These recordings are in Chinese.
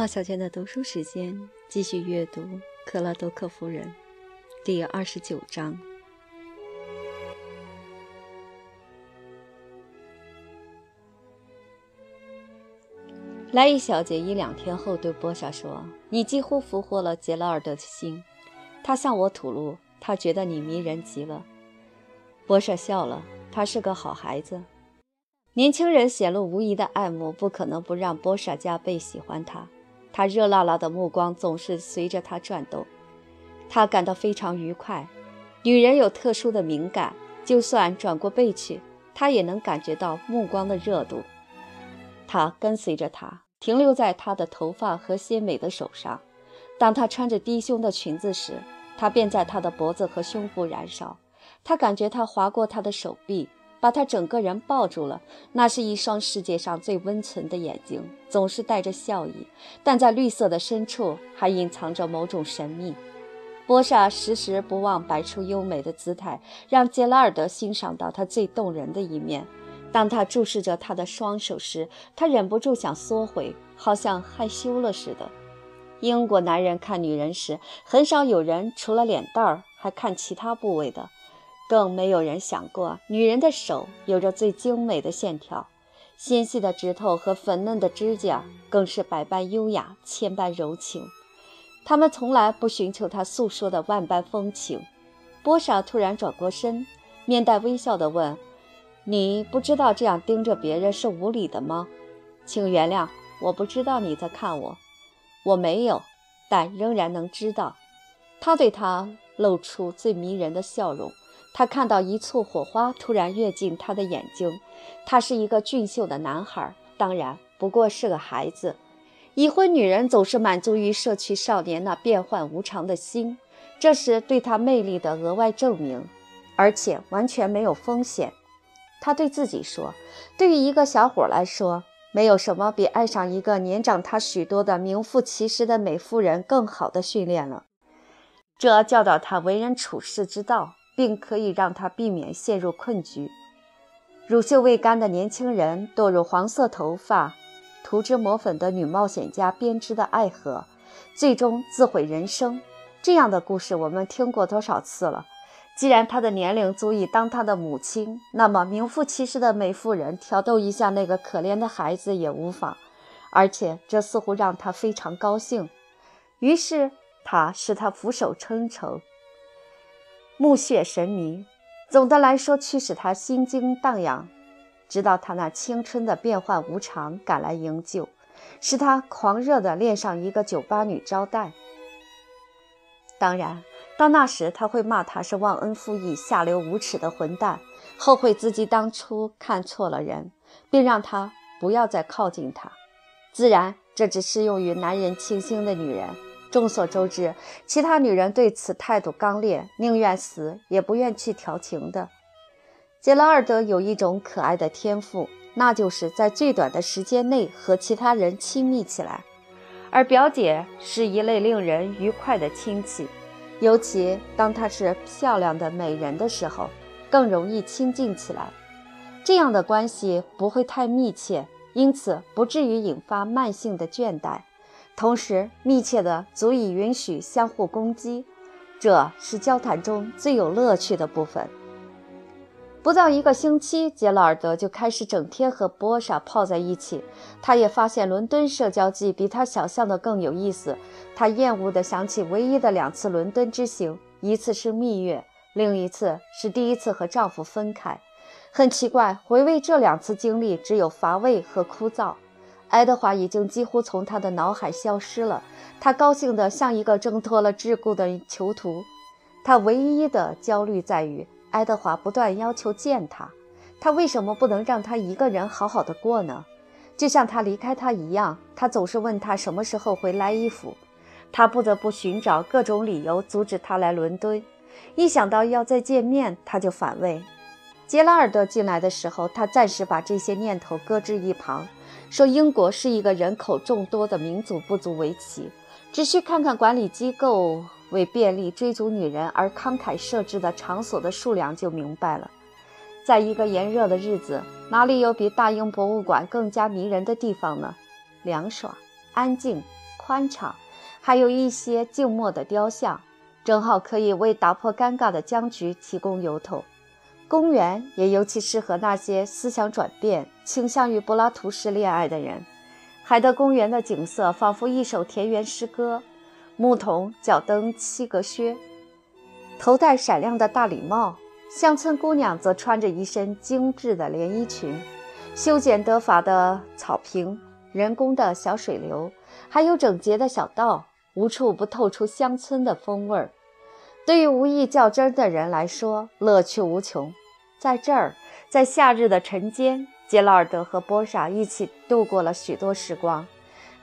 马小娟的读书时间，继续阅读《克拉多克夫人》第二十九章。莱伊小姐一两天后对波莎说：“你几乎俘获了杰拉尔的心，他向我吐露，他觉得你迷人极了。”波莎笑了，他是个好孩子。年轻人显露无疑的爱慕，不可能不让波莎加倍喜欢他。他热辣辣的目光总是随着他转动，他感到非常愉快。女人有特殊的敏感，就算转过背去，他也能感觉到目光的热度。他跟随着他，停留在他的头发和鲜美的手上。当他穿着低胸的裙子时，他便在他的脖子和胸部燃烧。他感觉他划过他的手臂。把他整个人抱住了，那是一双世界上最温存的眼睛，总是带着笑意，但在绿色的深处还隐藏着某种神秘。波莎时时不忘摆出优美的姿态，让杰拉尔德欣赏到他最动人的一面。当他注视着他的双手时，他忍不住想缩回，好像害羞了似的。英国男人看女人时，很少有人除了脸蛋儿还看其他部位的。更没有人想过，女人的手有着最精美的线条，纤细的指头和粉嫩的指甲更是百般优雅，千般柔情。他们从来不寻求她诉说的万般风情。波莎突然转过身，面带微笑地问：“你不知道这样盯着别人是无礼的吗？请原谅，我不知道你在看我。我没有，但仍然能知道。”他对她露出最迷人的笑容。他看到一簇火花突然跃进他的眼睛。他是一个俊秀的男孩，当然不过是个孩子。已婚女人总是满足于摄取少年那变幻无常的心，这是对他魅力的额外证明，而且完全没有风险。他对自己说：“对于一个小伙来说，没有什么比爱上一个年长他许多的名副其实的美妇人更好的训练了。这教导他为人处世之道。”并可以让他避免陷入困局。乳臭未干的年轻人堕入黄色头发、涂脂抹粉的女冒险家编织的爱河，最终自毁人生。这样的故事我们听过多少次了？既然他的年龄足以当他的母亲，那么名副其实的美妇人挑逗一下那个可怜的孩子也无妨。而且这似乎让他非常高兴。于是他使他俯首称臣。目眩神迷，总的来说，驱使他心惊荡漾，直到他那青春的变幻无常赶来营救，使他狂热地恋上一个酒吧女招待。当然，到那时他会骂他是忘恩负义、下流无耻的混蛋，后悔自己当初看错了人，并让他不要再靠近他。自然，这只适用于男人倾心的女人。众所周知，其他女人对此态度刚烈，宁愿死也不愿去调情的。杰拉尔德有一种可爱的天赋，那就是在最短的时间内和其他人亲密起来。而表姐是一类令人愉快的亲戚，尤其当她是漂亮的美人的时候，更容易亲近起来。这样的关系不会太密切，因此不至于引发慢性的倦怠。同时，密切的足以允许相互攻击，这是交谈中最有乐趣的部分。不到一个星期，杰拉尔德就开始整天和波莎泡在一起。他也发现伦敦社交季比他想象的更有意思。他厌恶地想起唯一的两次伦敦之行，一次是蜜月，另一次是第一次和丈夫分开。很奇怪，回味这两次经历，只有乏味和枯燥。爱德华已经几乎从他的脑海消失了。他高兴得像一个挣脱了桎梏的囚徒。他唯一的焦虑在于，爱德华不断要求见他。他为什么不能让他一个人好好的过呢？就像他离开他一样，他总是问他什么时候回来伊府。他不得不寻找各种理由阻止他来伦敦。一想到要再见面，他就反胃。杰拉尔德进来的时候，他暂时把这些念头搁置一旁。说英国是一个人口众多的民族不足为奇，只需看看管理机构为便利追逐女人而慷慨设置的场所的数量就明白了。在一个炎热的日子，哪里有比大英博物馆更加迷人的地方呢？凉爽、安静、宽敞，还有一些静默的雕像，正好可以为打破尴尬的僵局提供由头。公园也尤其适合那些思想转变、倾向于柏拉图式恋爱的人。海德公园的景色仿佛一首田园诗歌：牧童脚蹬七格靴，头戴闪亮的大礼帽；乡村姑娘则穿着一身精致的连衣裙。修剪得法的草坪，人工的小水流，还有整洁的小道，无处不透出乡村的风味儿。对于无意较真的人来说，乐趣无穷。在这儿，在夏日的晨间，杰拉尔德和波莎一起度过了许多时光。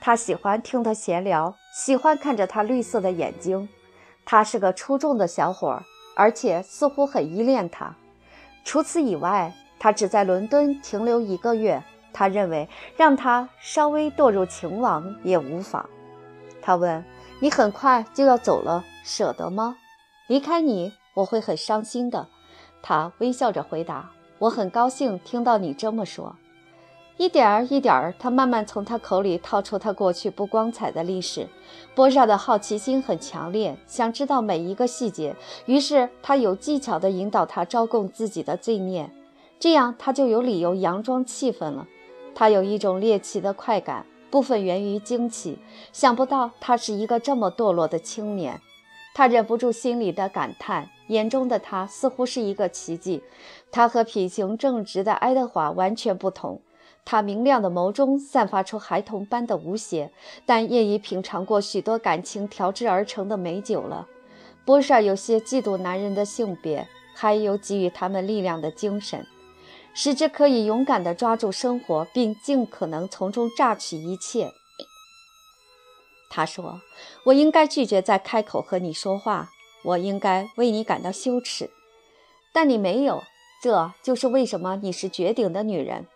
他喜欢听他闲聊，喜欢看着他绿色的眼睛。他是个出众的小伙儿，而且似乎很依恋他。除此以外，他只在伦敦停留一个月。他认为让他稍微堕入情网也无妨。他问：“你很快就要走了，舍得吗？离开你，我会很伤心的。”他微笑着回答：“我很高兴听到你这么说。”一点儿一点儿，他慢慢从他口里套出他过去不光彩的历史。波莎的好奇心很强烈，想知道每一个细节。于是他有技巧地引导他招供自己的罪孽，这样他就有理由佯装气愤了。他有一种猎奇的快感，部分源于惊奇，想不到他是一个这么堕落的青年。他忍不住心里的感叹。眼中的他似乎是一个奇迹。他和品行正直的爱德华完全不同。他明亮的眸中散发出孩童般的无邪，但业已品尝过许多感情调制而成的美酒了。波莎有些嫉妒男人的性别，还有给予他们力量的精神，使之可以勇敢地抓住生活，并尽可能从中榨取一切。他说：“我应该拒绝再开口和你说话。”我应该为你感到羞耻，但你没有，这就是为什么你是绝顶的女人。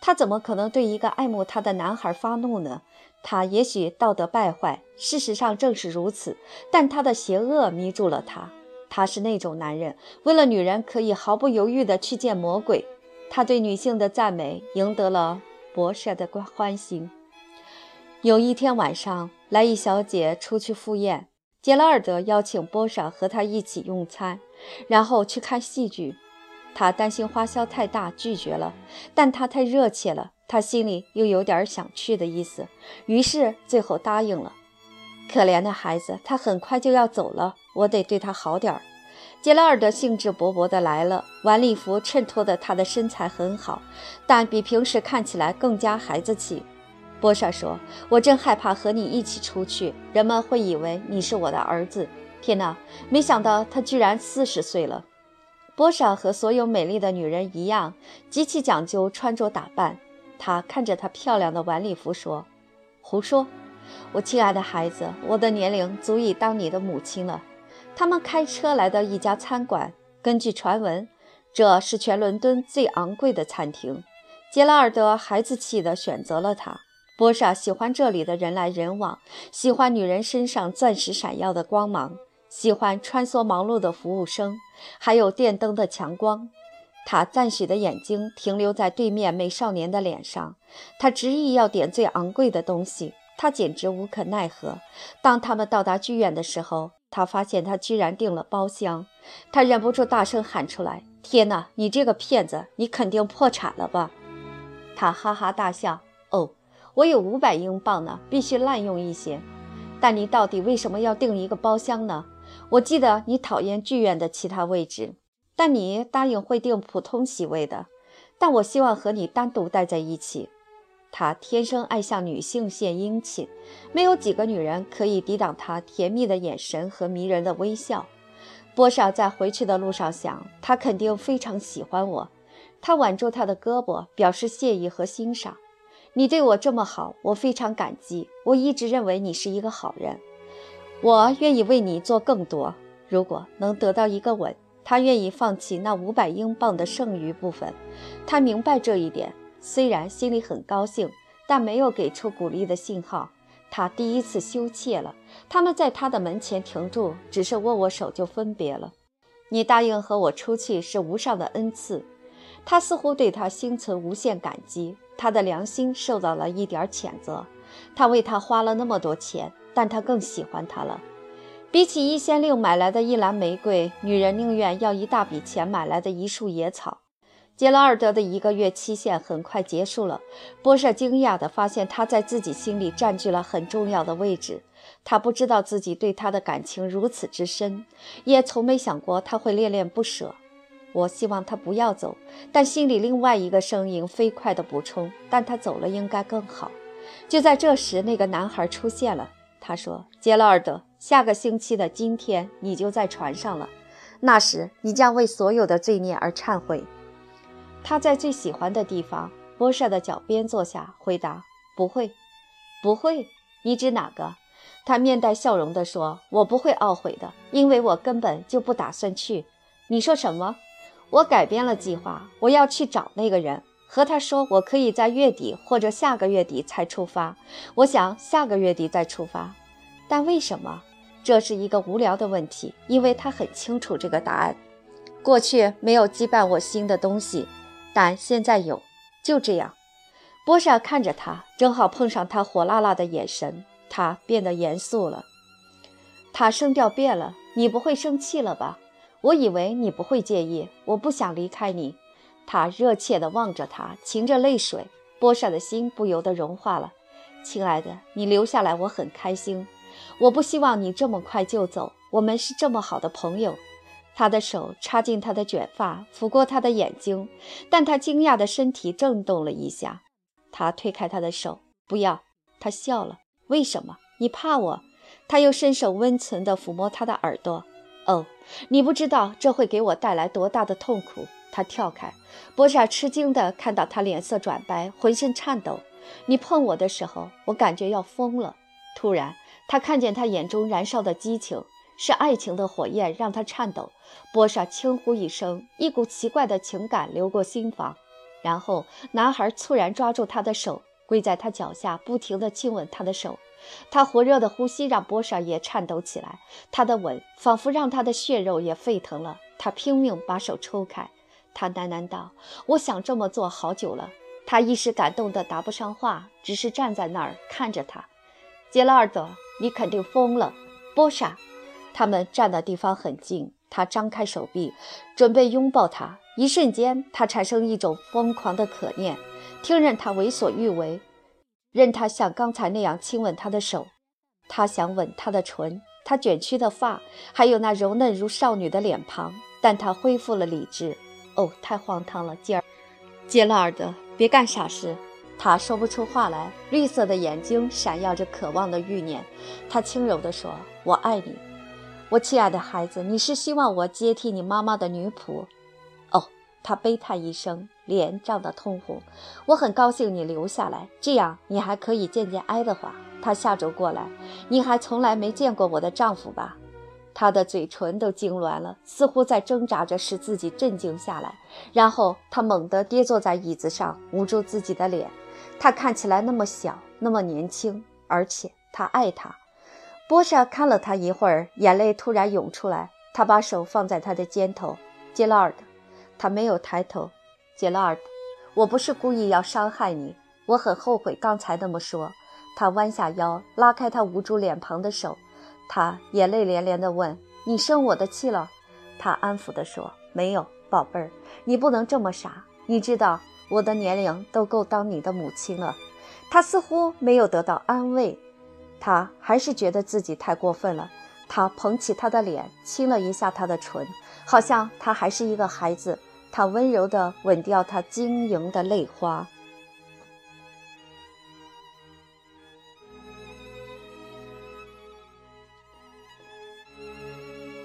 她怎么可能对一个爱慕她的男孩发怒呢？她也许道德败坏，事实上正是如此。但她的邪恶迷住了他。他是那种男人，为了女人可以毫不犹豫地去见魔鬼。他对女性的赞美赢得了博士的欢心。有一天晚上，莱伊小姐出去赴宴。杰拉尔德邀请波莎和他一起用餐，然后去看戏剧。他担心花销太大，拒绝了。但他太热切了，他心里又有点想去的意思，于是最后答应了。可怜的孩子，他很快就要走了，我得对他好点儿。杰拉尔德兴致勃勃地来了，晚礼服衬托的他的身材很好，但比平时看起来更加孩子气。波莎说：“我真害怕和你一起出去，人们会以为你是我的儿子。天哪，没想到他居然四十岁了。”波莎和所有美丽的女人一样，极其讲究穿着打扮。她看着她漂亮的晚礼服说：“胡说，我亲爱的孩子，我的年龄足以当你的母亲了。”他们开车来到一家餐馆，根据传闻，这是全伦敦最昂贵的餐厅。杰拉尔德孩子气地选择了它。波莎喜欢这里的人来人往，喜欢女人身上钻石闪耀的光芒，喜欢穿梭忙碌的服务生，还有电灯的强光。他赞许的眼睛停留在对面美少年的脸上。他执意要点最昂贵的东西，他简直无可奈何。当他们到达剧院的时候，他发现他居然订了包厢。他忍不住大声喊出来：“天哪！你这个骗子，你肯定破产了吧？”他哈哈大笑。我有五百英镑呢，必须滥用一些。但你到底为什么要订一个包厢呢？我记得你讨厌剧院的其他位置，但你答应会订普通席位的。但我希望和你单独待在一起。他天生爱向女性献殷勤，没有几个女人可以抵挡他甜蜜的眼神和迷人的微笑。波少在回去的路上想，他肯定非常喜欢我。他挽住他的胳膊，表示谢意和欣赏。你对我这么好，我非常感激。我一直认为你是一个好人，我愿意为你做更多。如果能得到一个吻，他愿意放弃那五百英镑的剩余部分。他明白这一点，虽然心里很高兴，但没有给出鼓励的信号。他第一次羞怯了。他们在他的门前停住，只是握握手就分别了。你答应和我出去是无上的恩赐。他似乎对他心存无限感激。他的良心受到了一点谴责，他为她花了那么多钱，但他更喜欢她了。比起一仙令买来的一篮玫瑰，女人宁愿要一大笔钱买来的一束野草。杰拉尔德的一个月期限很快结束了。波舍惊讶地发现他在自己心里占据了很重要的位置。他不知道自己对他的感情如此之深，也从没想过他会恋恋不舍。我希望他不要走，但心里另外一个声音飞快地补充：“但他走了应该更好。”就在这时，那个男孩出现了。他说：“杰拉尔德。”下个星期的今天，你就在船上了。那时，你将为所有的罪孽而忏悔。他在最喜欢的地方，波舍的脚边坐下，回答：“不会，不会。你指哪个？”他面带笑容地说：“我不会懊悔的，因为我根本就不打算去。”你说什么？我改变了计划，我要去找那个人，和他说我可以在月底或者下个月底才出发。我想下个月底再出发。但为什么？这是一个无聊的问题，因为他很清楚这个答案。过去没有羁绊我心的东西，但现在有。就这样，波莎看着他，正好碰上他火辣辣的眼神，他变得严肃了。他声调变了：“你不会生气了吧？我以为你不会介意。我不想离开你。”他热切地望着他，噙着泪水。波莎的心不由得融化了。亲爱的，你留下来，我很开心。我不希望你这么快就走，我们是这么好的朋友。他的手插进他的卷发，抚过他的眼睛，但他惊讶的身体震动了一下。他推开他的手，不要。他笑了。为什么？你怕我？他又伸手温存地抚摸他的耳朵。哦，你不知道这会给我带来多大的痛苦。他跳开。波莎吃惊地看到他脸色转白，浑身颤抖。你碰我的时候，我感觉要疯了。突然。他看见他眼中燃烧的激情，是爱情的火焰，让他颤抖。波莎轻呼一声，一股奇怪的情感流过心房。然后，男孩猝然抓住他的手，跪在他脚下，不停地亲吻他的手。他火热的呼吸让波莎也颤抖起来，他的吻仿佛让他的血肉也沸腾了。他拼命把手抽开，他喃喃道：“我想这么做好久了。”他一时感动得答不上话，只是站在那儿看着他。杰拉尔德。你肯定疯了，波莎。他们站的地方很近，他张开手臂，准备拥抱她。一瞬间，他产生一种疯狂的可念，听任他为所欲为，任他像刚才那样亲吻他的手。他想吻她的唇，她卷曲的发，还有那柔嫩如少女的脸庞。但他恢复了理智。哦，太荒唐了，杰尔，杰拉尔德，别干傻事。他说不出话来，绿色的眼睛闪耀着渴望的欲念。他轻柔地说：“我爱你，我亲爱的孩子。你是希望我接替你妈妈的女仆？”哦，他悲叹一声，脸涨得通红。我很高兴你留下来，这样你还可以见见爱德华。他下周过来。你还从来没见过我的丈夫吧？他的嘴唇都痉挛了，似乎在挣扎着使自己镇静下来。然后他猛地跌坐在椅子上，捂住自己的脸。他看起来那么小，那么年轻，而且他爱她。波莎看了他一会儿，眼泪突然涌出来。他把手放在他的肩头，杰拉尔德。他没有抬头。杰拉尔，我不是故意要伤害你，我很后悔刚才那么说。他弯下腰，拉开他捂住脸庞的手。他眼泪连连地问：“你生我的气了？”他安抚地说：“没有，宝贝儿，你不能这么傻。你知道。”我的年龄都够当你的母亲了。他似乎没有得到安慰，他还是觉得自己太过分了。他捧起她的脸，亲了一下她的唇，好像她还是一个孩子。他温柔地吻掉她晶莹的泪花。